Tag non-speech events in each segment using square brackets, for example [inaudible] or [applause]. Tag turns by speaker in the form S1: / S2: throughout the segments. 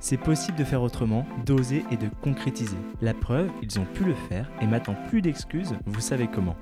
S1: C'est possible de faire autrement, d'oser et de concrétiser. La preuve, ils ont pu le faire et maintenant plus d'excuses, vous savez comment.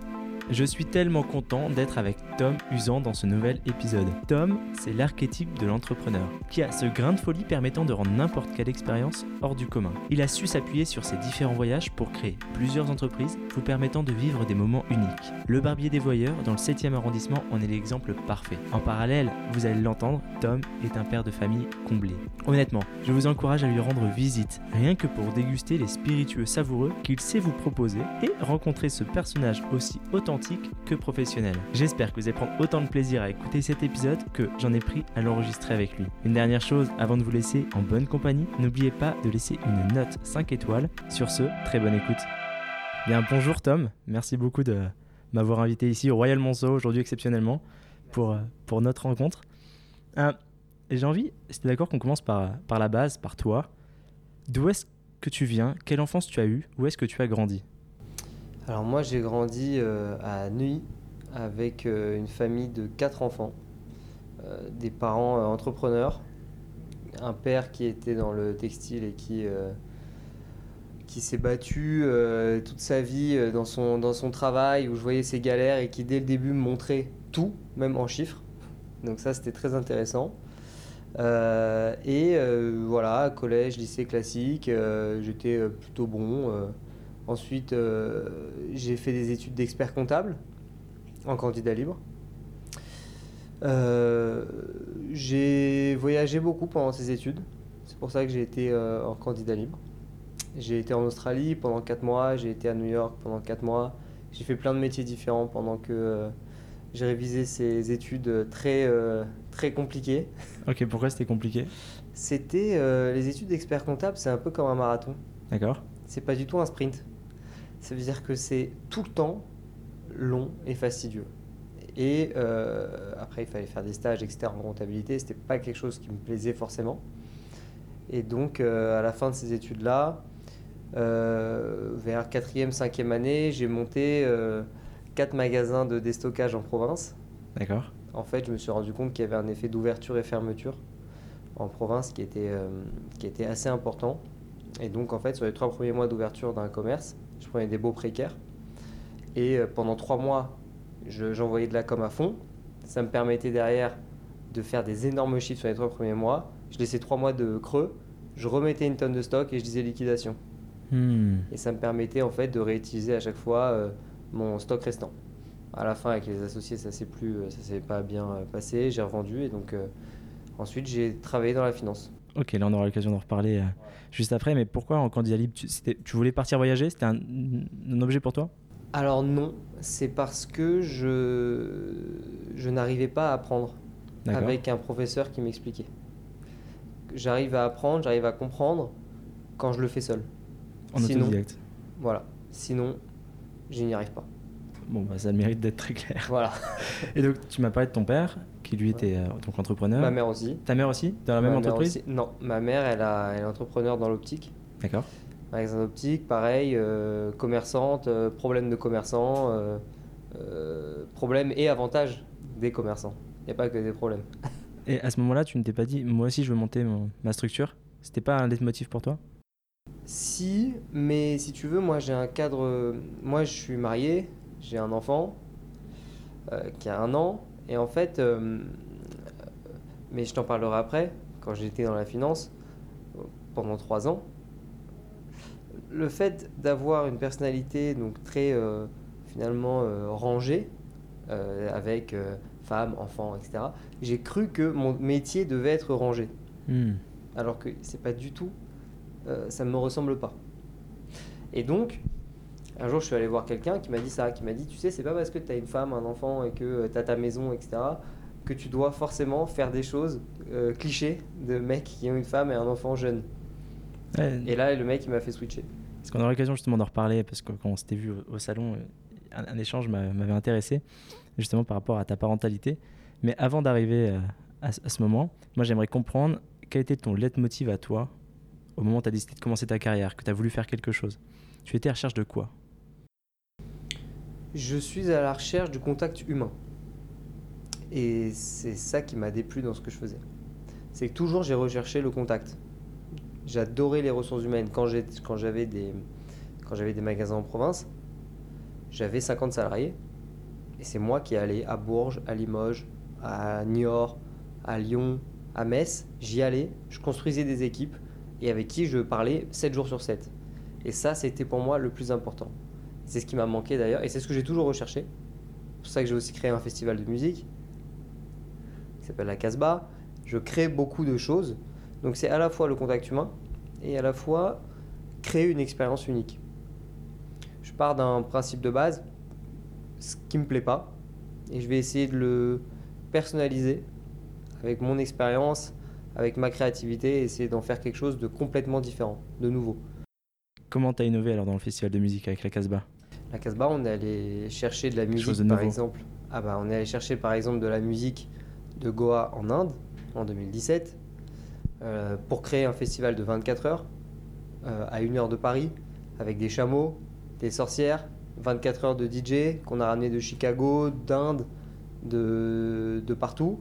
S1: Je suis tellement content d'être avec Tom Usan dans ce nouvel épisode. Tom, c'est l'archétype de l'entrepreneur, qui a ce grain de folie permettant de rendre n'importe quelle expérience hors du commun. Il a su s'appuyer sur ses différents voyages pour créer plusieurs entreprises vous permettant de vivre des moments uniques. Le barbier des voyeurs, dans le 7e arrondissement, en est l'exemple parfait. En parallèle, vous allez l'entendre, Tom est un père de famille comblé. Honnêtement, je vous encourage à lui rendre visite, rien que pour déguster les spiritueux savoureux qu'il sait vous proposer et rencontrer ce personnage aussi authentique que professionnel. J'espère que vous allez prendre autant de plaisir à écouter cet épisode que j'en ai pris à l'enregistrer avec lui. Une dernière chose avant de vous laisser en bonne compagnie, n'oubliez pas de laisser une note 5 étoiles. Sur ce, très bonne écoute. Bien, bonjour Tom, merci beaucoup de m'avoir invité ici au Royal Monceau aujourd'hui exceptionnellement pour, euh, pour notre rencontre. Euh, J'ai envie, es d'accord, qu'on commence par, par la base, par toi. D'où est-ce que tu viens? Quelle enfance tu as eue? Où est-ce que tu as grandi?
S2: Alors moi j'ai grandi euh, à Neuilly avec euh, une famille de quatre enfants, euh, des parents entrepreneurs, un père qui était dans le textile et qui, s'est battu toute sa vie dans, son, dans son travail où je voyais ses galères et qui dès le début me montrait tout, même en chiffres. Donc ça c'était très intéressant. et voilà, collège, lycée classique, j'étais plutôt bon. Ensuite, euh, j'ai fait des études d'expert comptable en candidat libre. Euh, j'ai voyagé beaucoup pendant ces études. C'est pour ça que j'ai été euh, en candidat libre. J'ai été en Australie pendant 4 mois, j'ai été à New York pendant 4 mois. J'ai fait plein de métiers différents pendant que j'ai révisé ces études très, très compliquées.
S1: Ok, pourquoi c'était compliqué?
S2: C'était les études d'expert comptable, c'est un peu comme un marathon.
S1: D'accord.
S2: C'est pas du tout un sprint. Ça veut dire que c'est tout le temps long et fastidieux. Et euh, après, il fallait faire des stages, etc. en comptabilité. C'était pas quelque chose qui me plaisait forcément. Et donc, euh, à la fin de ces études-là, euh, vers 4e, 5e année, j'ai monté quatre magasins de déstockage en province.
S1: D'accord.
S2: En fait, je me suis rendu compte qu'il y avait un effet d'ouverture et fermeture en province qui était, qui était assez important. Et donc, en fait, sur les trois premiers mois d'ouverture d'un commerce, je prenais des beaux précaires. Et euh, pendant trois mois, j'envoyais de la com à fond. Ça me permettait derrière de faire des énormes chiffres sur les trois premiers mois. Je laissais trois mois de creux, je remettais une tonne de stock et je disais liquidation. Hmm. Et ça me permettait en fait de réutiliser à chaque fois euh, mon stock restant. À la fin, avec les associés, ça s'est plus, ça s'est pas bien euh, passé. J'ai revendu et donc ensuite j'ai travaillé dans la finance.
S1: Ok, là on aura l'occasion d'en reparler euh, juste après, mais pourquoi en candidat libre tu, tu voulais partir voyager C'était un, objet pour toi?
S2: Alors non, c'est parce que je, je n'arrivais pas à apprendre avec un professeur qui m'expliquait. J'arrive à apprendre, j'arrive à comprendre quand je le fais seul.
S1: En Sinon, autodidacte
S2: Voilà. Sinon, je n'y arrive pas.
S1: Bon, bah, ça mérite d'être très clair.
S2: Voilà.
S1: Et donc, tu m'as parlé de ton père, qui lui était euh, donc entrepreneur.
S2: Ma mère aussi.
S1: Ta mère aussi Dans la même entreprise
S2: Non, ma mère, elle, a, elle est entrepreneur dans l'optique.
S1: D'accord.
S2: Magasin d'optique, pareil, euh, commerçante, euh, problème de commerçant, problème et avantage des commerçants. Il n'y a pas que des problèmes. [laughs]
S1: Et à ce moment-là, tu ne t'es pas dit, moi aussi je veux monter ma structure C'était pas un leitmotiv pour toi?
S2: Si, mais si tu veux, moi j'ai un cadre. Moi je suis marié, j'ai un enfant qui a un an. Et en fait, euh, mais je t'en parlerai après, quand j'étais dans la finance, pendant trois ans, le fait d'avoir une personnalité donc très euh, finalement euh, rangée, avec femme, enfant, etc., j'ai cru que mon métier devait être rangé. Hmm. Alors que c'est pas du tout, ça ne me ressemble pas. Et donc, un jour, je suis allé voir quelqu'un qui m'a dit ça, qui m'a dit, tu sais, c'est pas parce que tu as une femme, un enfant et que euh, tu as ta maison, etc., que tu dois forcément faire des choses euh, clichés de mecs qui ont une femme et un enfant jeune. et là, le mec, il m'a fait switcher.
S1: Parce qu'on aura l'occasion justement d'en reparler, parce que quand on s'était vu au, salon, un, un échange m'a- m'avait intéressé, justement par rapport à ta parentalité. Mais avant d'arriver euh, à, ce- à ce moment, moi j'aimerais comprendre quel était ton leitmotiv à toi au moment où tu as décidé de commencer ta carrière, que tu as voulu faire quelque chose. Tu étais à recherche de quoi?
S2: Je suis à la recherche du contact humain. Et c'est ça qui m'a déplu dans ce que je faisais. C'est que toujours j'ai recherché le contact. J'adorais les ressources humaines. Quand j'avais des, quand j'avais des magasins en province, j'avais 50 salariés. Et c'est moi qui allais à Bourges, à Limoges, à Niort, à Lyon, à Metz. J'y allais, je construisais des équipes et avec qui je parlais 7 jours sur 7. Et ça, c'était pour moi le plus important. C'est ce qui m'a manqué d'ailleurs, et c'est ce que j'ai toujours recherché. C'est pour ça que j'ai aussi créé un festival de musique qui s'appelle la Casbah. Je crée beaucoup de choses. Donc c'est à la fois le contact humain et à la fois créer une expérience unique. Je pars d'un principe de base, ce qui me plaît pas, et je vais essayer de le personnaliser avec mon expérience, avec ma créativité, et essayer d'en faire quelque chose de complètement différent, de nouveau.
S1: Comment tu as innové alors dans le festival de musique avec la Casbah?
S2: La Casbah, on est allé chercher de la musique,
S1: de
S2: par exemple. Ah bah, on est allé chercher par exemple de la musique de Goa en Inde en 2017 euh, pour créer un festival de 24 heures euh, à une heure de Paris avec des chameaux, des sorcières, 24 heures de DJ qu'on a ramené de Chicago, d'Inde, de, de partout.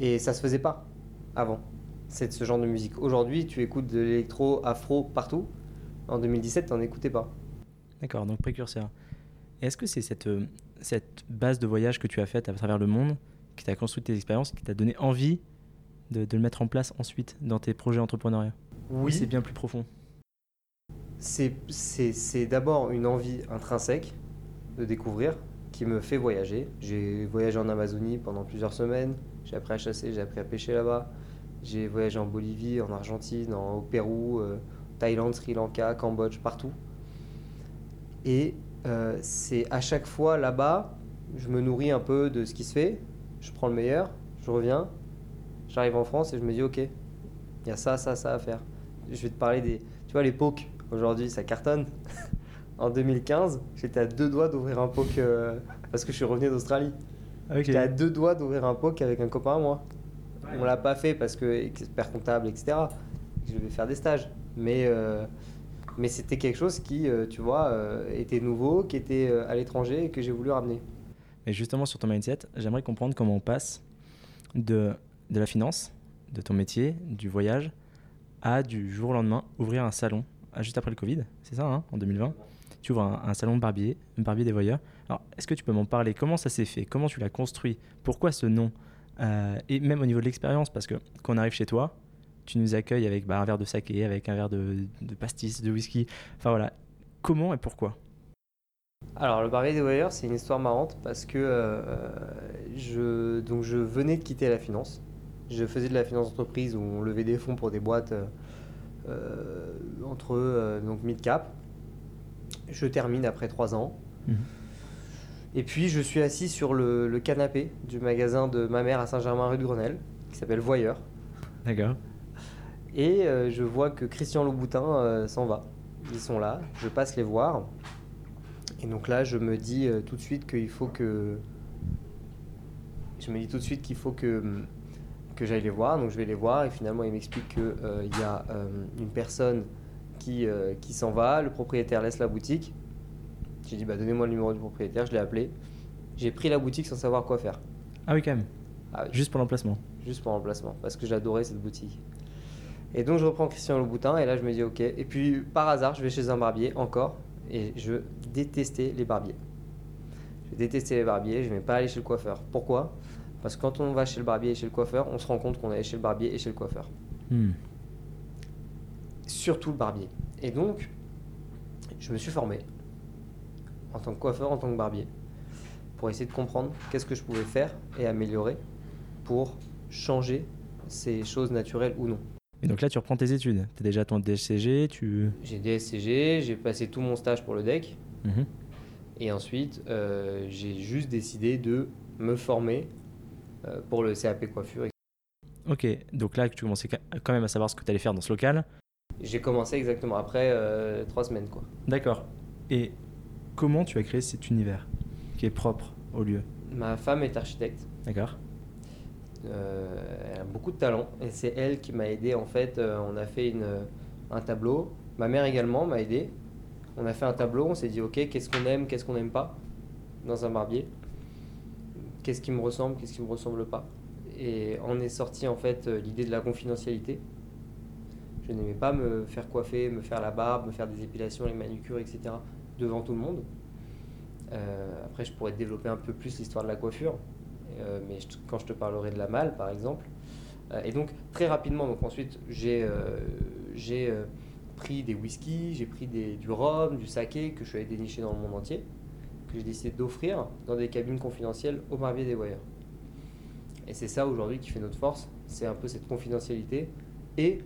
S2: Et ça se faisait pas avant, c'est ce genre de musique. Aujourd'hui, tu écoutes de l'électro, afro partout. En 2017, t'en écoutais pas.
S1: D'accord, donc précurseur. Est-ce que c'est cette, euh, cette base de voyage que tu as faite à travers le monde, qui t'a construit tes expériences, qui t'a donné envie de, de le mettre en place ensuite dans tes projets entrepreneuriaux? Ou c'est bien plus profond?
S2: C'est d'abord une envie intrinsèque de découvrir qui me fait voyager. J'ai voyagé en Amazonie pendant plusieurs semaines. J'ai appris à chasser, j'ai appris à pêcher là-bas. J'ai voyagé en Bolivie, en Argentine, en- au Pérou, euh, Thaïlande, Sri Lanka, Cambodge, partout. Et euh, c'est à chaque fois là-bas, je me nourris un peu de ce qui se fait. Je prends le meilleur, je reviens, j'arrive en France et je me dis ok, il y a ça, ça, ça à faire. Je vais te parler des. Tu vois, les pokes, aujourd'hui, ça cartonne. [laughs] en 2015, j'étais à deux doigts d'ouvrir un poke euh, parce que je suis revenu d'Australie. J'étais à deux doigts d'ouvrir un poke avec un copain à moi. On l'a pas fait parce que expert comptable, etc. Je devais faire des stages. Mais, euh, mais c'était quelque chose qui, euh, tu vois, euh, était nouveau, qui était euh, à l'étranger et que j'ai voulu ramener.
S1: Mais justement, sur ton mindset, j'aimerais comprendre comment on passe de, de la finance, de ton métier, du voyage, à du jour au lendemain ouvrir un salon, juste après le Covid, c'est ça, hein, en 2020 Tu ouvres un, salon de barbier, un barbier des voyeurs. Alors, est-ce que tu peux m'en parler? Comment ça s'est fait? Comment tu l'as construit? Pourquoi ce nom? Et même au niveau de l'expérience, parce que quand on arrive chez toi, tu nous accueilles avec bah, un verre de saké, avec un verre de, de pastis, de whisky. Enfin voilà, comment et pourquoi?
S2: Alors, le barbier des voyeurs, c'est une histoire marrante parce que euh, je, donc je venais de quitter la finance. Je faisais de la finance d'entreprise où on levait des fonds pour des boîtes euh, euh, entre euh, donc mid-cap. Je termine après trois ans.
S1: Mhm.
S2: Et puis, je suis assis sur le, le canapé du magasin de ma mère à Saint-Germain, rue de Grenelle, qui s'appelle Voyeur.
S1: D'accord.
S2: Et euh, je vois que Christian Louboutin euh, s'en va. Ils sont là, je passe les voir. Et donc là, je me dis euh, tout de suite qu'il faut que. Je me dis tout de suite qu'il faut que, que j'aille les voir. Donc je vais les voir et finalement, il m'explique qu'il y a une personne qui, qui s'en va. Le propriétaire laisse la boutique. J'ai dit, bah, donnez-moi le numéro du propriétaire. Je l'ai appelé. J'ai pris la boutique sans savoir quoi faire.
S1: Ah oui, quand même.
S2: Ah oui
S1: Juste pour l'emplacement.
S2: juste pour remplacement, parce que j'adorais cette boutique. Et donc je reprends Christian Louboutin, et là je me dis ok. Et puis par hasard, je vais chez un barbier encore, et je détestais les barbiers. Je détestais les barbiers, je n'aimais pas aller chez le coiffeur. Pourquoi? Parce que quand on va chez le barbier et chez le coiffeur, on se rend compte qu'on est chez le barbier et chez le coiffeur.
S1: Hmm.
S2: Surtout le barbier. Et donc, je me suis formé en tant que coiffeur, en tant que barbier, pour essayer de comprendre qu'est-ce que je pouvais faire et améliorer pour changer ces choses naturelles ou non.
S1: Et donc là, tu reprends tes études. Tu as déjà ton DCG, tu...
S2: J'ai DSCG, j'ai passé tout mon stage pour le DEC,
S1: Mhm.
S2: et ensuite euh, j'ai juste décidé de me former euh, pour le CAP coiffure.
S1: Ok, donc là, tu commençais quand même à savoir ce que tu allais faire dans ce local.
S2: J'ai commencé exactement après euh, trois semaines. quoi.
S1: D'accord. Et comment tu as créé cet univers qui est propre au lieu?
S2: Ma femme est architecte.
S1: D'accord
S2: elle a beaucoup de talent et c'est elle qui m'a aidé. En fait, euh, on a fait une, un tableau. Ma mère également m'a aidé. On a fait un tableau. On s'est dit, ok, qu'est-ce qu'on aime, qu'est-ce qu'on n'aime pas dans un barbier? Qu'est-ce qui me ressemble, qu'est-ce qui me ressemble pas? Et on est sorti en fait euh, l'idée de la confidentialité. Je n'aimais pas me faire coiffer, me faire la barbe, me faire des épilations, les manucures, etc. devant tout le monde. Euh, après, je pourrais développer un peu plus l'histoire de la coiffure, euh, mais quand je te parlerai de la malle, par exemple. Euh, et donc, très rapidement, donc ensuite, j'ai euh, j'ai, pris des whiskies, j'ai pris du rhum, du saké que je suis allé dénicher dans le monde entier, que j'ai décidé d'offrir dans des cabines confidentielles au barbier des voyeurs. Et c'est ça aujourd'hui qui fait notre force, c'est un peu cette confidentialité. Et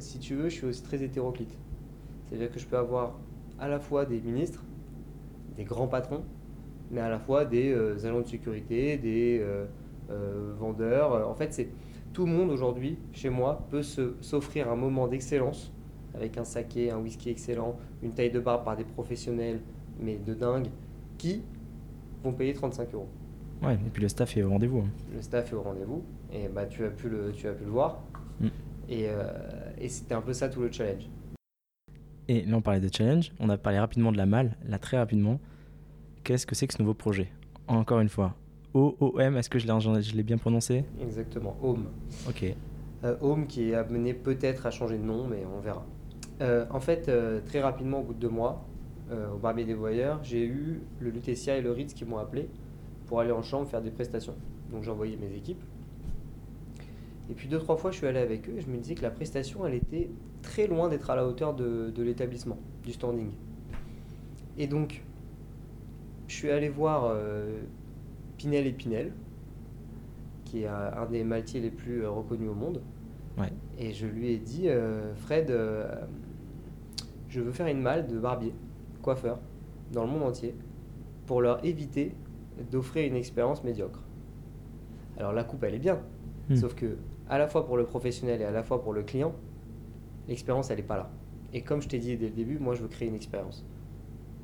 S2: si tu veux, je suis aussi très hétéroclite. C'est-à-dire que je peux avoir à la fois des ministres, des grands patrons, mais à la fois des euh, agents de sécurité, des euh, euh, vendeurs. En fait, c'est tout le monde aujourd'hui, chez moi, peut s'offrir un moment d'excellence avec un saké, un whisky excellent, une taille de barbe par des professionnels, mais de dingue, qui vont payer 35 euros.
S1: Ouais, et puis le staff est au rendez-vous. hein.
S2: Le staff est au rendez-vous, et bah, tu, as pu le, tu as pu le voir.
S1: Mm.
S2: Et, euh, et c'était un peu ça tout le challenge.
S1: Et là, on parlait de challenge. On a parlé rapidement de la malle, là, très rapidement. Qu'est-ce que c'est que ce nouveau projet? Encore une fois, OOM, est-ce que je l'ai, bien prononcé?
S2: Exactement, Home.
S1: Ok.
S2: Euh, Home qui est amené peut-être à changer de nom, mais on verra. Euh, en fait, euh, très rapidement, au bout de deux mois, euh, au Barbier des Voyeurs, j'ai eu le Lutetia et le Ritz qui m'ont appelé pour aller en chambre faire des prestations. Donc j'ai envoyé mes équipes. Et puis deux, trois fois, je suis allé avec eux et je me disais que la prestation, elle était très loin d'être à la hauteur de, de l'établissement, du standing. Et donc, je suis allé voir euh, Pinel et Pinel, qui est euh, un des maltiers les plus euh, reconnus au monde.
S1: Ouais.
S2: Et je lui ai dit, euh, Fred, euh, je veux faire une malle de barbier, coiffeur, dans le monde entier, pour leur éviter d'offrir une expérience médiocre. Alors la coupe, elle est bien,
S1: Hmm.
S2: sauf que à la fois pour le professionnel et à la fois pour le client, l'expérience, elle n'est pas là. Et comme je t'ai dit dès le début, moi, je veux créer une expérience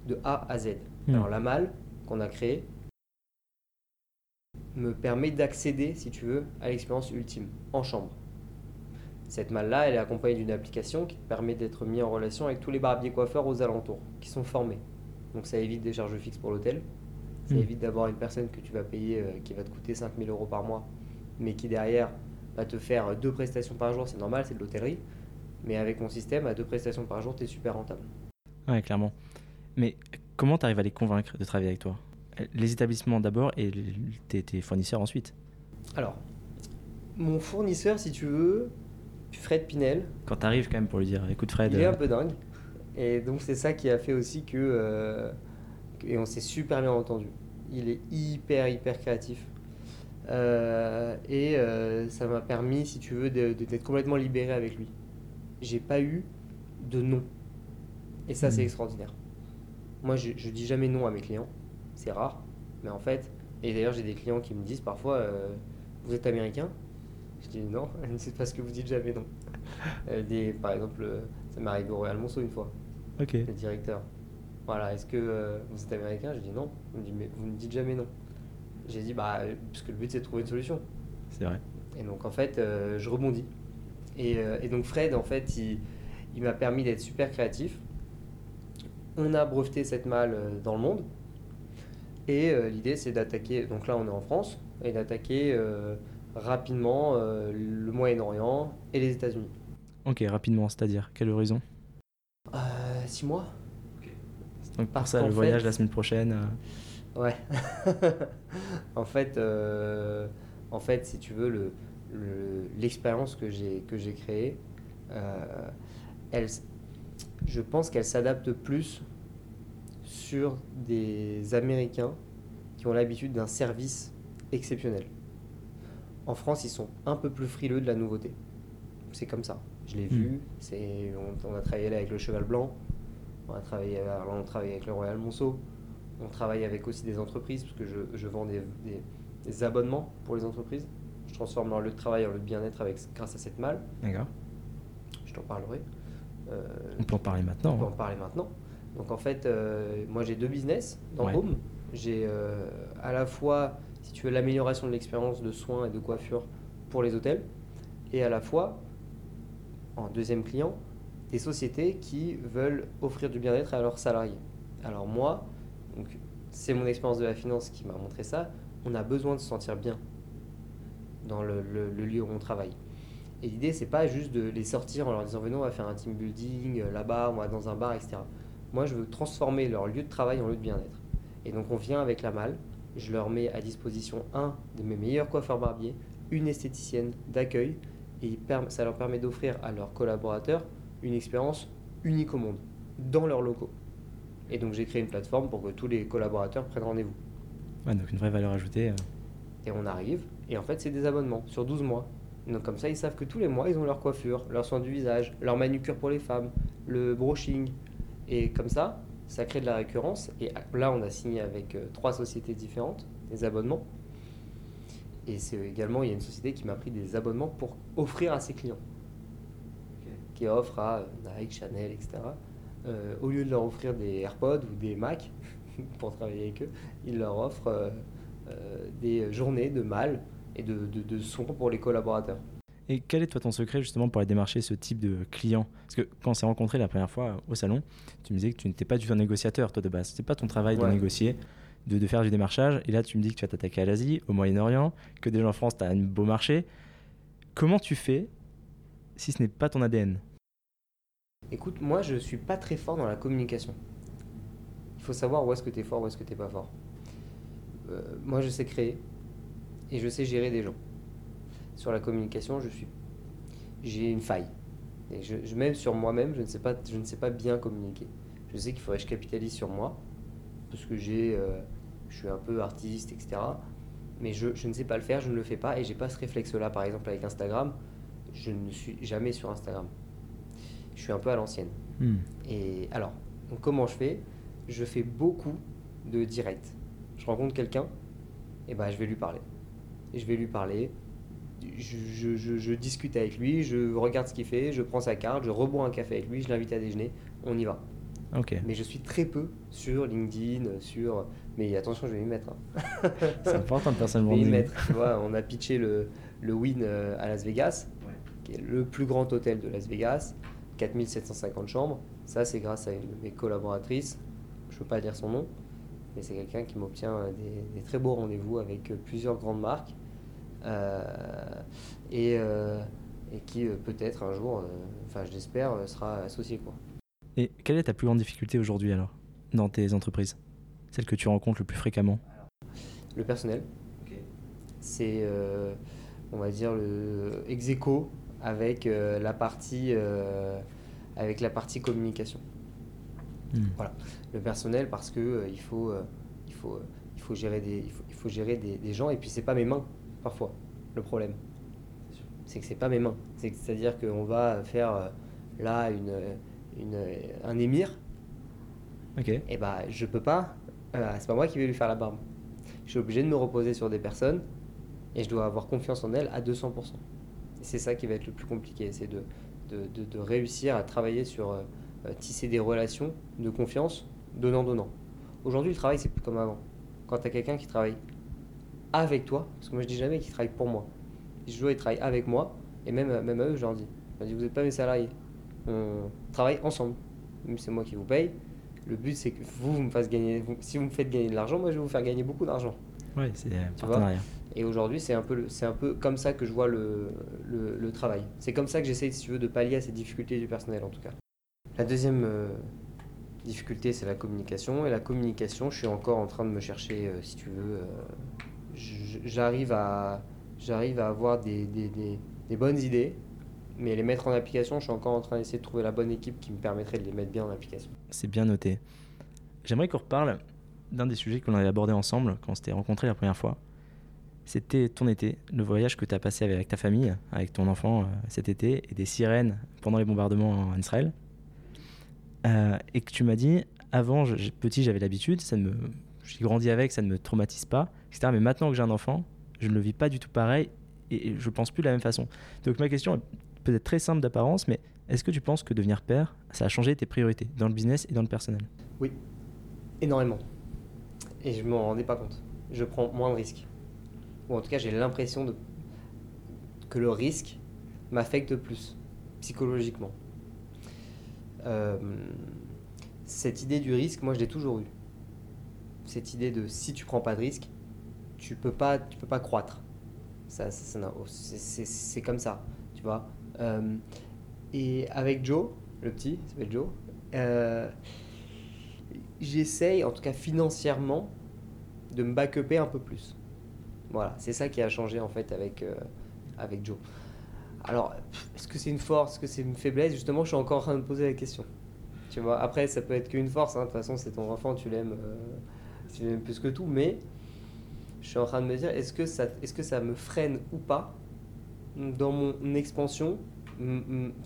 S2: de A à Z.
S1: Hmm.
S2: Alors la malle qu'on a créée me permet d'accéder, si tu veux, à l'expérience ultime, en chambre. Cette malle-là, elle est accompagnée d'une application qui te permet d'être mis en relation avec tous les barbiers coiffeurs aux alentours, qui sont formés. Donc ça évite des charges fixes pour l'hôtel. Ça
S1: Hmm.
S2: évite d'avoir une personne que tu vas payer, euh, qui va te coûter 5000 euros par mois, mais qui derrière va te faire deux prestations par jour, c'est normal, c'est de l'hôtellerie. Mais avec mon système, à deux prestations par jour, tu es super rentable.
S1: Ouais, clairement. Mais comment tu arrives à les convaincre de travailler avec toi? Les établissements d'abord et tes, tes fournisseurs ensuite.
S2: Alors, mon fournisseur, si tu veux, Fred Pinel,
S1: Quand tu arrives quand même pour lui dire écoute Fred,
S2: il est
S1: euh,
S2: un peu dingue. Et donc, c'est ça qui a fait aussi que. euh, et on s'est super bien entendu. Il est hyper, hyper créatif. Euh, et ça m'a permis, si tu veux, d'être complètement libéré avec lui. J'ai pas eu de non. Et ça, c'est
S1: Mhm.
S2: extraordinaire. Moi, je, je dis jamais non à mes clients. C'est rare. Mais en fait, et d'ailleurs, j'ai des clients qui me disent parfois euh, Vous êtes américain? Je dis non, [laughs] c'est parce que vous dites jamais non. Euh, des, par exemple, euh, ça m'est arrivé au Royal Monceau une fois,
S1: ok.
S2: le directeur. Voilà, est-ce que euh, vous êtes américain? Je dis non. Il me dit Mais vous ne dites jamais non. J'ai dit Bah, parce que le but c'est de trouver une solution.
S1: C'est vrai.
S2: Et donc en fait, euh, je rebondis. Et, et donc Fred, en fait, il, il m'a permis d'être super créatif. On a breveté cette malle euh, dans le monde. Et euh, l'idée, c'est d'attaquer. Donc là, on est en France. Et d'attaquer euh, rapidement euh, le Moyen-Orient et les États-Unis.
S1: Ok, rapidement, c'est-à-dire quel horizon?
S2: Euh, six mois
S1: Donc pour
S2: Parce
S1: ça, le voyage la semaine prochaine. euh,
S2: Ouais. [laughs] en fait, euh, en fait, si tu veux, le, le- l'expérience que j'ai que j'ai créée, euh, elle, je pense qu'elle s'adapte plus sur des Américains qui ont l'habitude d'un service exceptionnel. En France, ils sont un peu plus frileux de la nouveauté. C'est comme ça. Je l'ai
S1: Mm.
S2: vu. C'est, on, on a travaillé là avec le Cheval Blanc. On a travaillé, on avec le Royal Monceau. On travaille avec aussi des entreprises parce que je, je vends des, des- des abonnements pour les entreprises. Je transforme leur lieu de travail en lieu de bien-être avec, grâce à cette malle.
S1: D'accord.
S2: Je t'en parlerai.
S1: On peut en parler maintenant.
S2: on peut
S1: hein.
S2: en parler maintenant. Donc en fait, euh, moi j'ai deux business dans
S1: Ouais.
S2: Home. J'ai euh, à la fois, si tu veux, l'amélioration de l'expérience de soins et de coiffure pour les hôtels, et à la fois, en deuxième client, des sociétés qui veulent offrir du bien-être à leurs salariés. Alors moi, donc, c'est mon expérience de la finance qui m'a montré ça, on a besoin de se sentir bien dans le, le- le lieu où on travaille. Et l'idée, c'est pas juste de les sortir en leur disant venez, on va faire un team building euh, là-bas, on va dans un bar, etc. Moi, je veux transformer leur lieu de travail en lieu de bien-être. Et donc, on vient avec la malle, je leur mets à disposition un de mes meilleurs coiffeurs barbiers, une esthéticienne d'accueil, et ça leur permet d'offrir à leurs collaborateurs une expérience unique au monde, dans leurs locaux. Et donc, j'ai créé une plateforme pour que tous les collaborateurs prennent rendez-vous.
S1: Ouais, donc une vraie valeur ajoutée. euh.
S2: Et on arrive, et en fait, c'est des abonnements sur 12 mois. Donc, comme ça, ils savent que tous les mois, ils ont leur coiffure, leur soin du visage, leur manucure pour les femmes, le brushing. Et comme ça, ça crée de la récurrence. Et là, on a signé avec euh, trois sociétés différentes des abonnements. Et c'est également, il y a une société qui m'a pris des abonnements pour offrir à ses clients. Qui offre à euh, Nike, Chanel, etc. Euh, au lieu de leur offrir des AirPods ou des Mac [laughs] pour travailler avec eux, ils leur offrent des journées de mal et de, de, de soins pour les collaborateurs.
S1: Et quel est toi ton secret justement pour aller démarcher ce type de client? Parce que quand on s'est rencontrés la première fois au salon, tu me disais que tu n'étais pas du tout un négociateur toi de base. C'est pas ton travail de négocier, de, de faire du démarchage. Et là tu me dis que tu vas t'attaquer à l'Asie, au Moyen-Orient, que déjà en France tu as un beau marché. Comment tu fais si ce n'est pas ton ADN
S2: Écoute, moi je suis pas très fort dans la communication. Il faut savoir où est-ce que tu es fort, où est-ce que tu pas fort. Euh, moi je sais créer et je sais gérer des gens. Sur la communication, je suis j'ai une faille. Et je, je- même sur moi-même, je ne sais pas je ne sais pas bien communiquer. Je sais qu'il faudrait que je capitalise sur moi parce que j'ai euh, je suis un peu artiste, etc. Mais je, je ne sais pas le faire, je ne le fais pas et j'ai pas ce réflexe-là. Par exemple avec Instagram, je ne suis jamais sur Instagram. Je suis un peu à l'ancienne.
S1: Hmm.
S2: Et alors, comment je fais? Je fais beaucoup de direct. Je rencontre quelqu'un, et ben je vais lui parler. Je vais lui parler. Je, je- je- je discute avec lui, je regarde ce qu'il fait, je prends sa carte, je rebois un café avec lui, je l'invite à déjeuner, on y va. Mais je suis très peu sur LinkedIn, sur. Mais attention, je vais m'y mettre. hein. [laughs]
S1: c'est important de personne
S2: Je vais y mettre. Tu vois, on a pitché le, le Win euh, à Las Vegas, qui est le plus grand hôtel de Las Vegas, 4750 chambres. Ça, c'est grâce à une de mes collaboratrices. Je ne veux pas dire son nom, mais c'est quelqu'un qui m'obtient euh, des, des très beaux rendez-vous avec euh, plusieurs grandes marques. Euh, et, euh, et qui euh, peut-être un jour, euh, enfin je l'espère, euh, sera associé. Quoi.
S1: Et quelle est ta plus grande difficulté aujourd'hui alors dans tes entreprises? Celle que tu rencontres le plus fréquemment?
S2: Le personnel, c'est, euh, on va dire, le ex aequo avec euh, la partie, euh, avec la partie communication.
S1: Hmm.
S2: Voilà, le personnel parce que euh, il faut, euh, il faut, euh, il faut gérer des, il faut, il faut gérer des, des gens et puis c'est pas mes mains parfois le problème. C'est que c'est pas mes mains. C'est à dire qu'on va faire euh, là une, une, un émir
S1: Ok.
S2: et bah je peux pas. euh, c'est pas moi qui vais lui faire la barbe. Je suis obligé de me reposer sur des personnes et je dois avoir confiance en elles à 200%. Et c'est ça qui va être le plus compliqué, c'est de, de, de- de réussir à travailler sur euh, euh, tisser des relations de confiance donnant-donnant. Aujourd'hui, le travail, c'est plus comme avant. Quand tu as quelqu'un qui travaille avec toi, parce que moi je dis jamais qu'il travaille pour moi. Je veux qu'il travaille avec moi, et même, même à eux, je leur dis, je leur dis, vous n'êtes pas mes salariés. On travaille ensemble. Même si c'est moi qui vous paye. Le but, c'est que vous, vous me fassiez gagner. vous- si vous me faites gagner de l'argent, moi, je vais vous faire gagner beaucoup d'argent.
S1: Ouais, c'est un
S2: Tu vois?
S1: Partenariat.
S2: Et aujourd'hui, c'est un, peu un peu comme ça que je vois le, le, le travail. C'est comme ça que j'essaye, si tu veux, de pallier à ces difficultés du personnel, en tout cas. La deuxième euh, difficulté, c'est la communication. Et la communication, je suis encore en train de me chercher, euh, si tu veux. euh, j'arrive à, j'arrive à avoir des, des, des- bonnes idées, mais les mettre en application, je suis encore en train d'essayer de trouver la bonne équipe qui me permettrait de les mettre bien en application.
S1: C'est bien noté. J'aimerais qu'on reparle d'un des sujets qu'on avait abordé ensemble quand on s'était rencontrés la première fois. C'était ton été, le voyage que tu as passé avec ta famille, avec ton enfant euh, cet été, et des sirènes pendant les bombardements en Israël. Euh, et que tu m'as dit, avant, petit, j'avais l'habitude, ça ne me, j'ai grandi avec, ça ne me traumatise pas, etc. Mais maintenant que j'ai un enfant, je ne le vis pas du tout pareil et je pense plus de la même façon. Donc ma question est peut être très simple d'apparence, mais est-ce que tu penses que devenir père, ça a changé tes priorités dans le business et dans le personnel?
S2: Oui, énormément. Et je m'en rendais pas compte. Je prends moins de risques. Ou en tout cas, j'ai l'impression que le risque m'affecte plus, psychologiquement. Euh, cette idée du risque, moi, je l'ai toujours eu. Cette idée de si tu prends pas de risque, tu peux pas, tu peux pas croître. Ça, c'est comme ça, tu vois. Euh, et avec Joe, le petit, s'appelle Joe, euh, j'essaye, en tout cas financièrement, de me backuper un peu plus. Voilà, c'est ça qui a changé en fait avec, euh, avec Joe. Alors, est-ce que c'est une force, est-ce que c'est une faiblesse? Justement, je suis encore en train de me poser la question. Tu vois, après, ça peut être qu'une force. hein. De toute façon, c'est ton enfant, tu l'aimes, tu l'aimes plus que tout. Mais je suis en train de me dire, est-ce que ça, est-ce que ça me freine ou pas dans mon expansion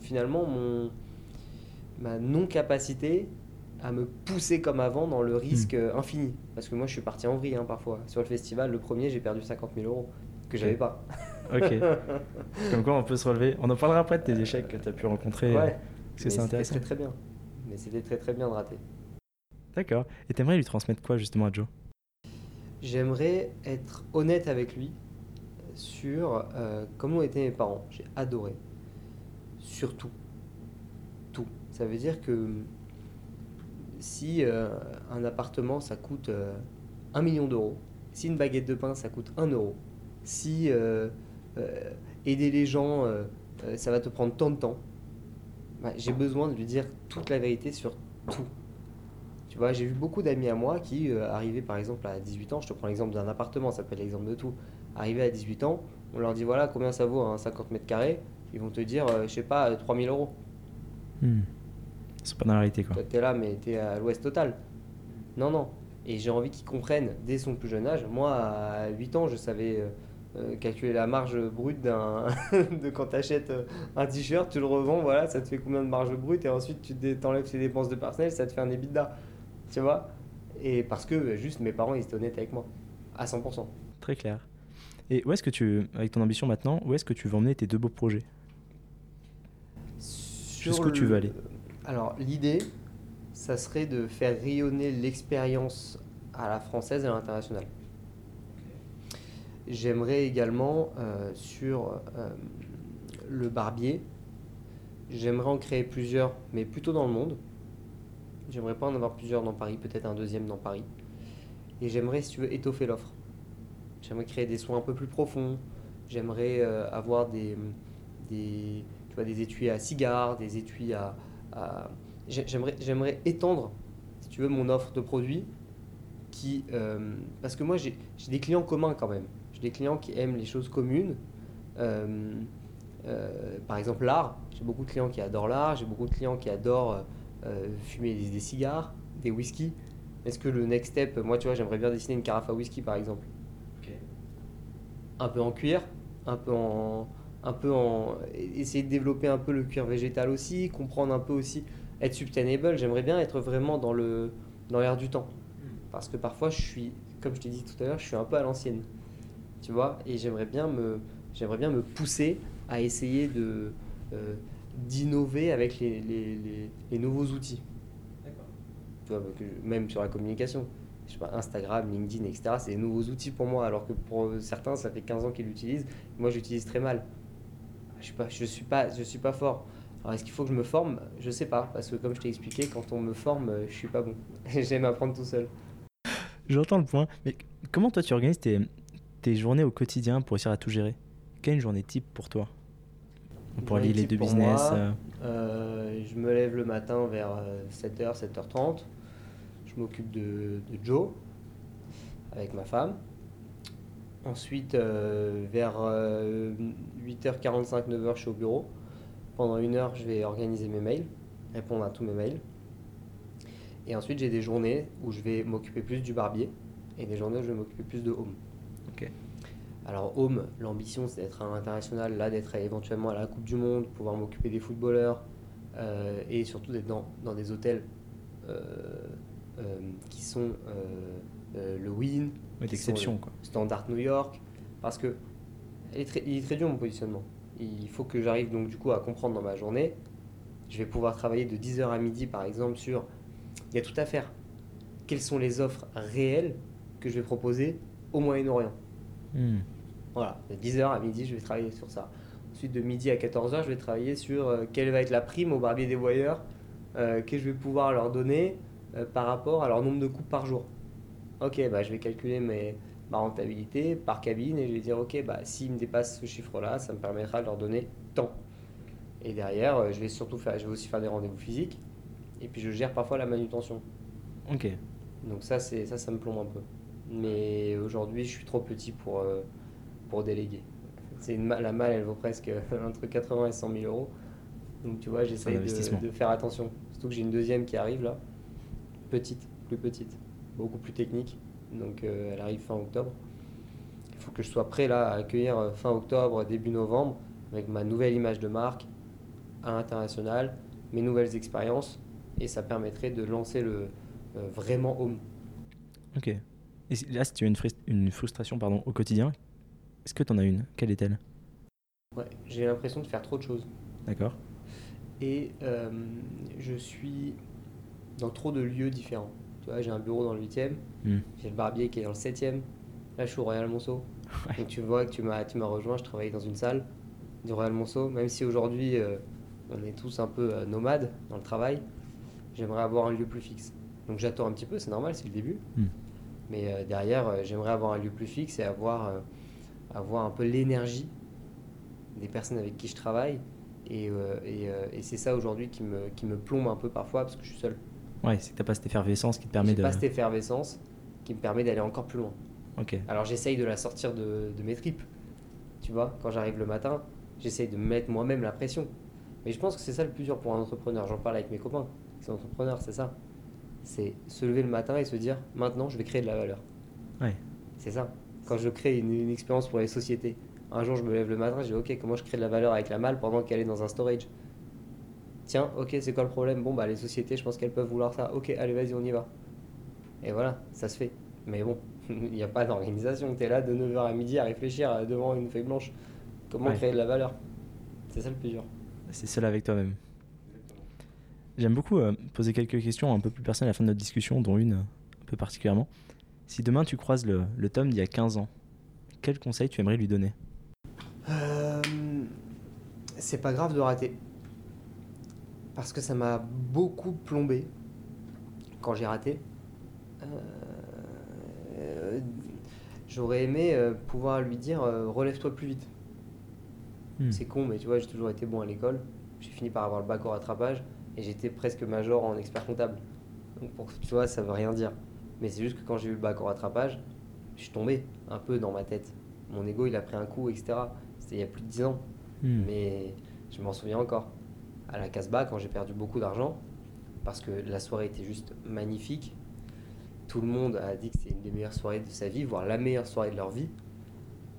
S2: Finalement, mon ma non-capacité à me pousser comme avant dans le risque euh, infini? Parce que moi, je suis parti en vrille hein, parfois. Sur le festival, le premier, j'ai perdu 50 000 euros que j'avais pas.
S1: Ok. [laughs] Comme quoi, on peut se relever. On en parlera après de tes échecs que tu as pu rencontrer.
S2: Ouais.
S1: Parce que
S2: Mais
S1: c'est
S2: c'était
S1: intéressant.
S2: très très bien. Mais c'était très très bien de rater.
S1: D'accord. Et t'aimerais lui transmettre quoi justement à Joe?
S2: J'aimerais être honnête avec lui sur euh, comment étaient mes parents. J'ai adoré. Sur tout. Tout. Ça veut dire que si euh, un appartement ça coûte euh, 1 million d'euros, si une baguette de pain ça coûte 1 euro, si euh, aider les gens ça va te prendre tant de temps, bah, j'ai besoin de lui dire toute la vérité sur tout. Tu vois, j'ai vu beaucoup d'amis à moi qui euh, arrivaient par exemple à 18 ans, je te prends l'exemple d'un appartement, ça peut être l'exemple de tout. Arrivés à 18 ans, on leur dit voilà combien ça vaut un 50 mètres carrés, ils vont te dire, euh, je sais pas, euh, 3000 euros.
S1: Hmm. C'est pas dans la réalité quoi.
S2: Toi, t'es là, mais t'es à l'ouest total. Non, non. Et j'ai envie qu'ils comprennent dès son plus jeune âge. Moi, à 8 ans, je savais euh, euh, calculer la marge brute d'un [laughs] de quand t'achètes euh, un t-shirt, tu le revends, voilà, ça te fait combien de marge brute, et ensuite tu t'enlèves tes dépenses de personnel, ça te fait un EBITDA. Tu vois Et parce que euh, juste mes parents, ils étaient honnêtes avec moi. À 100%.
S1: Très clair. Et où est-ce que tu, avec ton ambition maintenant, où est-ce que tu veux emmener tes deux beaux projets? Jusqu'où tu
S2: le-
S1: veux aller?
S2: Alors, l'idée, ça serait de faire rayonner l'expérience à la française et à l'international. J'aimerais également, euh, sur euh, le barbier, j'aimerais en créer plusieurs, mais plutôt dans le monde. J'aimerais pas en avoir plusieurs dans Paris, peut-être un deuxième dans Paris. Et j'aimerais, si tu veux, étoffer l'offre. J'aimerais créer des soins un peu plus profonds. J'aimerais euh, avoir des, des, tu vois, des étuis à cigares, des étuis à... à- j'ai- J'aimerais, j'aimerais étendre, si tu veux, mon offre de produits qui... euh, parce que moi, j'ai j'ai des clients communs quand même. J'ai des clients qui aiment les choses communes. Euh, par exemple, l'art. J'ai beaucoup de clients qui adorent l'art. J'ai beaucoup de clients qui adorent fumer des, des cigares, des whisky. Est-ce que le next step, moi, tu vois, j'aimerais bien dessiner une carafe à whisky, par exemple. Un peu en cuir, un peu en, un peu en, essayer de développer un peu le cuir végétal aussi, comprendre un peu aussi, être sustainable. J'aimerais bien être vraiment dans le, dans l'air du temps, parce que parfois je suis, comme je t'ai dit tout à l'heure, je suis un peu à l'ancienne, tu vois, et j'aimerais bien me, j'aimerais bien me pousser à essayer de euh, d'innover avec les, les, les, les nouveaux outils. Je- même sur la communication. Je sais pas, Instagram, LinkedIn, etc. C'est des nouveaux outils pour moi, alors que pour certains, ça fait 15 ans qu'ils l'utilisent. Moi, j'utilise très mal. Je suis pas, je suis pas, je suis pas fort. Alors, est-ce qu'il faut que je me forme? Je sais pas, parce que comme je t'ai expliqué, quand on me forme, euh, je suis pas bon. [laughs] J'aime apprendre tout seul.
S1: J'entends le point. Mais comment toi tu organises tes, tes journées au quotidien pour réussir à tout gérer? Quelle est une journée type pour toi? Pour
S2: Journée
S1: allier les deux business
S2: moi,
S1: euh,
S2: Euh, je me lève le matin vers euh, 7h, 7h30. Je m'occupe de, de Joe avec ma femme. Ensuite, euh, vers euh, 8h45, 9h, je suis au bureau. Pendant une heure, je vais organiser mes mails, répondre à tous mes mails. Et ensuite, j'ai des journées où je vais m'occuper plus du barbier et des journées où je vais m'occuper plus de home. Alors Home, l'ambition c'est d'être à l'international, là d'être éventuellement à la Coupe du Monde, pouvoir m'occuper des footballeurs euh, et surtout d'être dans, dans des hôtels euh, euh, qui sont le Win,
S1: ouais, d'exception quoi.
S2: Standard New York, parce que il est, très, il est très dur mon positionnement. il faut que j'arrive donc du coup à comprendre dans ma journée. Je vais pouvoir travailler de 10h à midi par exemple sur il y a tout à faire. Quelles sont les offres réelles que je vais proposer au Moyen-Orient?
S1: Hmm.
S2: Voilà, de 10h à midi, je vais travailler sur ça. Ensuite, de midi à 14h, je vais travailler sur euh, quelle va être la prime au barbier des voyeurs euh, que je vais pouvoir leur donner euh, par rapport à leur nombre de coupes par jour. Ok, bah, je vais calculer mes, ma rentabilité par cabine et je vais dire, ok, bah, s'ils me dépassent ce chiffre-là, ça me permettra de leur donner tant. Et derrière, euh, je vais surtout faire, je vais aussi faire des rendez-vous physiques. Et puis, je gère parfois la manutention.
S1: Ok.
S2: Donc ça, c'est ça, ça me plombe un peu. Mais aujourd'hui, je suis trop petit pour, pour déléguer. C'est une la malle, elle vaut presque entre 80 et 100 000 euros. Donc tu vois, j'essaye
S1: investissement.
S2: de, de faire attention. Surtout que j'ai une deuxième qui arrive là, petite, plus petite, beaucoup plus technique. Donc euh, elle arrive fin octobre. Il faut que je sois prêt là à accueillir euh, fin octobre, début novembre, avec ma nouvelle image de marque à l'international, mes nouvelles expériences, et ça permettrait de lancer le euh, vraiment home.
S1: Ok. Et là, si tu as une frustration pardon, au quotidien, est-ce que tu en as une? Quelle est-elle?
S2: Ouais, j'ai l'impression de faire trop de choses.
S1: D'accord.
S2: Et euh, je suis dans trop de lieux différents. Tu vois, j'ai un bureau dans le 8e,
S1: Hmm.
S2: j'ai le barbier qui est dans le 7e, là je suis au Royal Monceau. [laughs]
S1: Ouais.
S2: Donc tu vois que tu m'as, tu m'as rejoint, je travaille dans une salle du Royal Monceau, même si aujourd'hui euh, on est tous un peu euh, nomades dans le travail, j'aimerais avoir un lieu plus fixe. Donc j'attends un petit peu, c'est normal, c'est le début.
S1: Hmm.
S2: Mais derrière, j'aimerais avoir un lieu plus fixe et avoir, avoir un peu l'énergie des personnes avec qui je travaille. Et, euh, et, euh, et c'est ça aujourd'hui qui me, qui me plombe un peu parfois parce que je suis seul.
S1: Ouais, c'est que t'as pas cette effervescence qui te permet de.
S2: pas cette effervescence qui me permet d'aller encore plus loin.
S1: Ok.
S2: Alors j'essaye de la sortir de, de mes tripes. Tu vois, quand j'arrive le matin, j'essaye de me mettre moi-même la pression. Mais je pense que c'est ça le plus dur pour un entrepreneur. J'en parle avec mes copains qui sont entrepreneurs, c'est ça. C'est se lever le matin et se dire maintenant je vais créer de la valeur.
S1: Ouais.
S2: C'est ça. Quand je crée une, une expérience pour les sociétés, un jour je me lève le matin, je dis ok, comment je crée de la valeur avec la malle pendant qu'elle est dans un storage? Tiens, ok, c'est quoi le problème? Bon, bah les sociétés, je pense qu'elles peuvent vouloir ça. Ok, allez, vas-y, on y va. Et voilà, ça se fait. Mais bon, [laughs] il n'y a pas d'organisation. Tu es là de 9h à midi à réfléchir euh, devant une feuille blanche. Comment
S1: Ouais.
S2: créer de la valeur? C'est ça le plus dur.
S1: C'est seul avec toi-même. J'aime beaucoup euh, poser quelques questions un peu plus personnelles à la fin de notre discussion, dont une euh, un peu particulièrement. Si demain tu croises le, le Tom d'il y a 15 ans, quel conseil tu aimerais lui donner
S2: Euh, c'est pas grave de rater. Parce que ça m'a beaucoup plombé quand j'ai raté. Euh, J'aurais aimé euh, pouvoir lui dire relève-toi plus vite.
S1: Hmm.
S2: C'est con, mais tu vois, j'ai toujours été bon à l'école. J'ai fini par avoir le bac au rattrapage et j'étais presque major en expert comptable. Donc pour tu vois, ça veut rien dire. Mais c'est juste que quand j'ai eu le bac au rattrapage, je suis tombé un peu dans ma tête. Mon ego, il a pris un coup, etc. C'était il y a plus de 10 ans.
S1: Hmm.
S2: Mais je m'en souviens encore. À la Casbah, quand j'ai perdu beaucoup d'argent, parce que la soirée était juste magnifique. Tout le monde a dit que c'était une des meilleures soirées de sa vie, voire la meilleure soirée de leur vie.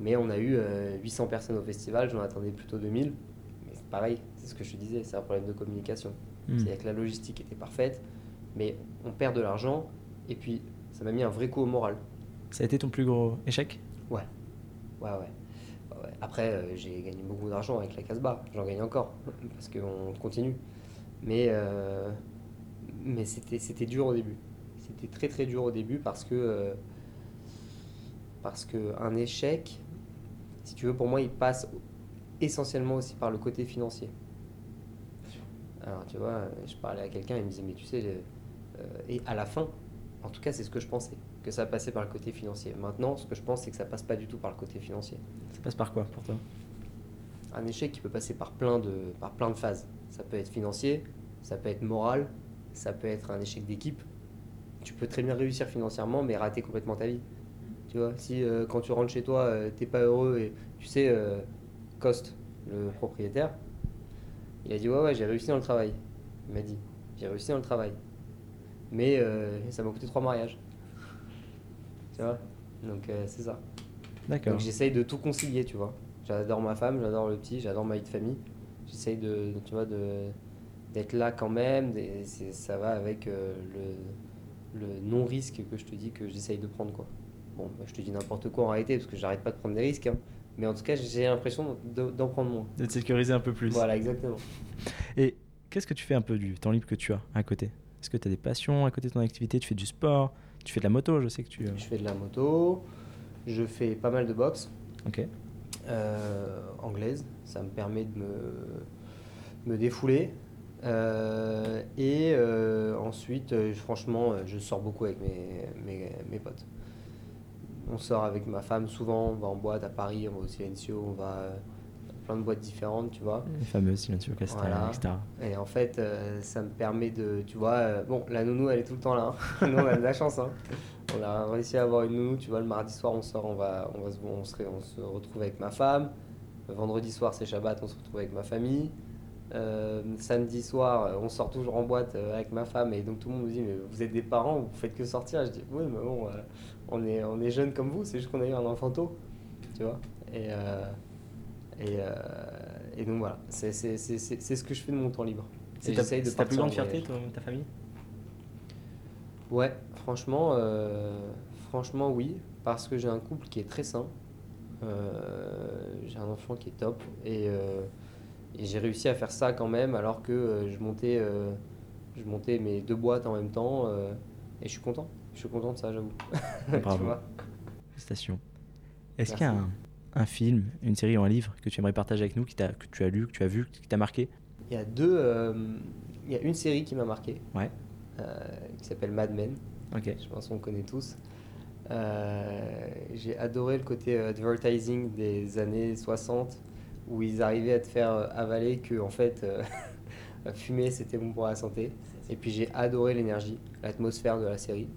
S2: Mais on a eu euh, 800 personnes au festival, j'en attendais plutôt 2000. Mais c'est pareil, c'est ce que je te disais, c'est un problème de communication.
S1: Hmm.
S2: C'est-à-dire que la logistique était parfaite, mais on perd de l'argent, et puis ça m'a mis un vrai coup au moral.
S1: Ça a été ton plus gros échec?
S2: Ouais, ouais, ouais. Après, euh, j'ai gagné beaucoup d'argent avec la Casbah. J'en gagne encore parce qu'on continue. Mais, euh, mais c'était, c'était dur au début. C'était très très dur au début parce que euh, parce que un échec, si tu veux, pour moi, il passe essentiellement aussi par le côté financier. Alors, tu vois, je parlais à quelqu'un, il me disait, mais tu sais, euh, et à la fin, en tout cas, c'est ce que je pensais, que ça passait par le côté financier. Maintenant, ce que je pense, c'est que ça passe pas du tout par le côté financier.
S1: Ça passe par quoi pour toi?
S2: Un échec qui peut passer par plein de, par plein de phases. Ça peut être financier, ça peut être moral, ça peut être un échec d'équipe. Tu peux très bien réussir financièrement, mais rater complètement ta vie. Tu vois, si euh, quand tu rentres chez toi, euh, t'es pas heureux et tu sais, euh, Coste, le propriétaire, il a dit ouais ouais j'ai réussi dans le travail. Il m'a dit j'ai réussi dans le travail, mais euh, ça m'a coûté trois mariages. Tu vois, donc euh, c'est ça.
S1: D'accord.
S2: Donc j'essaye de tout concilier, tu vois. J'adore ma femme, j'adore le petit, j'adore ma vie de famille. J'essaye de, tu vois, de d'être là quand même. ça va avec euh, le, le non-risque que je te dis que j'essaye de prendre, quoi. Bon, bah, je te dis n'importe quoi en réalité parce que j'arrête pas de prendre des risques. hein. Mais en tout cas, j'ai l'impression de- d'en prendre moins.
S1: De te sécuriser un peu plus.
S2: Voilà, exactement.
S1: Et qu'est-ce que tu fais un peu du temps libre que tu as à côté? Est-ce que tu as des passions à côté de ton activité? Tu fais du sport Tu fais de la moto Je sais que tu. euh,
S2: Je fais de la moto, je fais pas mal de boxe
S1: Ok.
S2: euh, anglaise. Ça me permet de me, me défouler. Euh, et euh, ensuite, franchement, je sors beaucoup avec mes, mes, mes potes. On sort avec ma femme souvent, on va en boîte à Paris, on va au Silencio, on va plein de boîtes différentes, tu vois.
S1: Les fameuses Silencio Castel,
S2: Voilà.
S1: etc.
S2: Et en fait, euh, ça me permet de, tu vois, euh, bon, la nounou, elle est tout le temps là. hein. [laughs] Nous, on a de la chance. hein. On a réussi à avoir une nounou, tu vois, le mardi soir, on sort, on va, on va se, on se, ré- on se retrouve avec ma femme. Le vendredi soir, c'est Shabbat, on se retrouve avec ma famille. Euh, samedi soir, on sort toujours en boîte avec ma femme et donc tout le monde me dit mais vous êtes des parents, vous faites que sortir. Je dis oui mais bon, on est on est jeunes comme vous, c'est juste qu'on a eu un enfant tôt, tu vois. Et et, euh, et donc voilà, c'est c'est- c'est- c'est- c'est ce que je fais de mon temps libre.
S1: C'est ta,
S2: j'essaye de
S1: ta plus grande fierté, toi, ta famille?
S2: Ouais, franchement, euh, franchement oui, parce que j'ai un couple qui est très sain. Euh, j'ai un enfant qui est top et, euh, et j'ai réussi à faire ça quand même alors que euh, je montais, euh, je montais mes deux boîtes en même temps euh, et je suis content. Je suis content de ça, j'avoue. [laughs] Tu
S1: Bravo.
S2: vois
S1: Félicitations. Est-ce qu'il y a un, un film, une série ou un livre que tu aimerais partager avec nous, qui que tu as lu, que tu as vu, qui t'a marqué?
S2: Il y a deux, euh, il y a une série qui m'a marqué
S1: Ouais.
S2: euh, qui s'appelle Mad Men.
S1: Ok.
S2: Je pense qu'on connaît tous. Euh, j'ai adoré le côté advertising des années 60 où ils arrivaient à te faire avaler que en fait [laughs] fumer c'était bon pour la santé. Et puis j'ai adoré l'énergie, l'atmosphère de la série.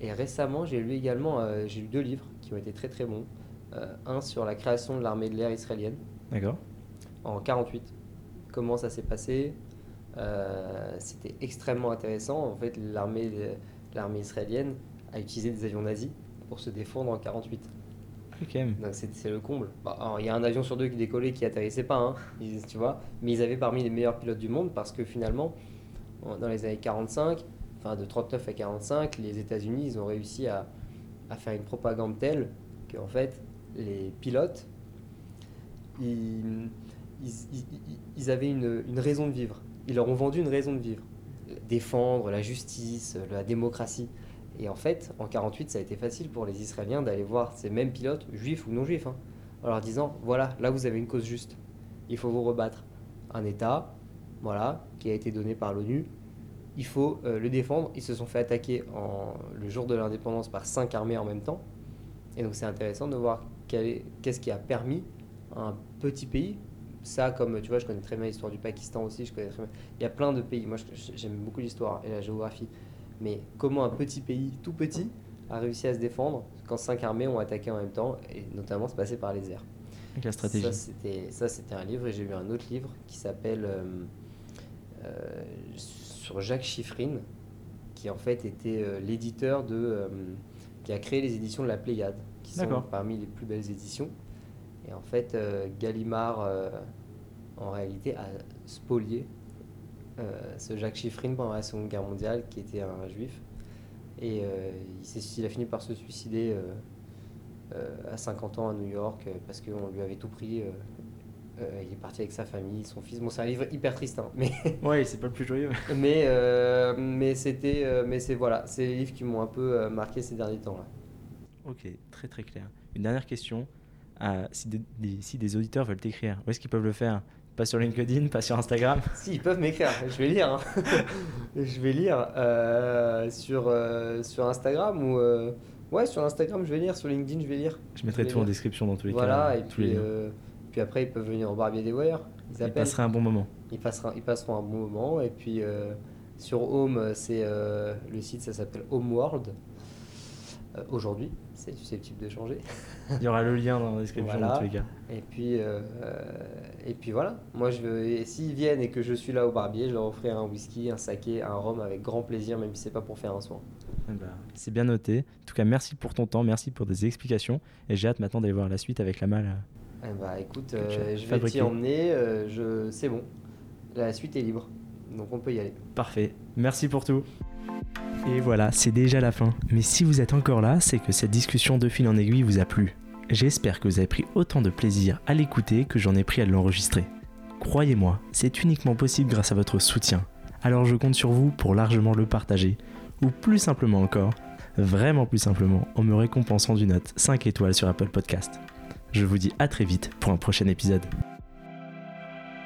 S2: Et récemment j'ai lu également j'ai lu deux livres qui ont été très très bons. Euh, un sur la création de l'armée de l'air israélienne
S1: D'accord.
S2: en 48. Comment ça s'est passé Euh, C'était extrêmement intéressant. En fait, l'armée l'armée israélienne a utilisé des avions nazis pour se défendre en 48.
S1: Ok.
S2: Donc c'est le comble. Bah, Il y a un avion sur deux qui décollait qui atterrissait pas, hein, ils- tu vois. Mais ils avaient parmi les meilleurs pilotes du monde parce que finalement, en- dans les années 45, enfin de 39 à 45, les États-Unis, ils ont réussi à, à faire une propagande telle qu'en fait, les pilotes, ils, avaient une, raison de vivre. Ils leur ont vendu une raison de vivre. Défendre la justice, la démocratie. Et en fait, en 48, ça a été facile pour les Israéliens d'aller voir ces mêmes pilotes, juifs ou non juifs, hein, en leur disant voilà, là vous avez une cause juste, il faut vous rebattre. Un État, voilà, qui a été donné par l'ONU, il faut euh, le défendre. Ils se sont fait attaquer en, le jour de l'indépendance par cinq armées en même temps. Et donc c'est intéressant de voir qu'est-ce qui a permis à un petit pays, ça comme tu vois, je connais très bien l'histoire du Pakistan aussi, je connais très bien. Il y a plein de pays, moi j'aime beaucoup l'histoire et la géographie, mais comment un petit pays, tout petit, a réussi à se défendre quand cinq armées ont attaqué en même temps, et notamment c'est passé par les airs.
S1: Avec la stratégie.
S2: Ça, c'était, ça, c'était un livre, et j'ai lu un autre livre qui s'appelle euh, euh, sur Jacques Chiffrine, qui en fait était euh, l'éditeur de. qui a créé les éditions de la Pléiade, qui sont
S1: D'accord.
S2: parmi les plus belles éditions. Et en fait, euh, Gallimard, euh, en réalité, a spolié euh, ce Jacques Chiffrine pendant la Seconde Guerre mondiale, qui était un juif. Et il, a fini par se suicider à 50 ans à New York parce qu'on lui avait tout pris. euh, il est parti avec sa famille, son fils. Bon, c'est un livre hyper triste, hein, mais, [laughs]
S1: Ouais, c'est pas le plus joyeux.
S2: mais, euh, mais c'était, mais c'est voilà, c'est les livres qui m'ont un peu marqué ces derniers temps là.
S1: Ok, très très clair. Une dernière question. Euh, si, des, des- si des auditeurs veulent t'écrire, où est-ce qu'ils peuvent le faire? Pas sur LinkedIn, pas sur Instagram? [laughs]
S2: Si, ils peuvent m'écrire, je vais lire. hein. [laughs] je vais lire euh, sur, euh, sur Instagram ou. euh, ouais, sur Instagram, je vais lire. Sur LinkedIn, je vais lire.
S1: Je mettrai tout en description dans tous les
S2: Voilà,
S1: cas.
S2: et
S1: tous les
S2: puis, après, ils peuvent venir au Barbier des Warriors. Ils
S1: Ils passeraient un bon moment.
S2: Ils, passeront, ils passeront un bon moment. Et puis sur Home, c'est le site, ça s'appelle Homeworld. Euh, Aujourd'hui, c'est susceptible de changer.
S1: Il y aura le lien dans la description
S2: Voilà.
S1: dans tous les cas.
S2: Et puis, euh, et puis voilà. Moi, je veux, s'ils viennent et que je suis là au barbier, je leur offrirai un whisky, un saké, un rhum avec grand plaisir, même si c'est pas pour faire un soin.
S1: Eh ben, c'est bien noté. En tout cas, merci pour ton temps, merci pour des explications. Et j'ai hâte maintenant d'aller voir la suite avec la malle.
S2: Eh bah, écoute, euh, je vais t'y emmener. je, c'est bon. La suite est libre, donc on peut y aller.
S1: Parfait. Merci pour tout. Et voilà, c'est déjà la fin. Mais si vous êtes encore là, c'est que cette discussion de fil en aiguille vous a plu. j'espère que vous avez pris autant de plaisir à l'écouter que j'en ai pris à l'enregistrer. Croyez-moi, c'est uniquement possible grâce à votre soutien. Alors je compte sur vous pour largement le partager, ou plus simplement encore, vraiment plus simplement, en me récompensant d'une note 5 étoiles sur Apple Podcast. Je vous dis à très vite pour un prochain épisode.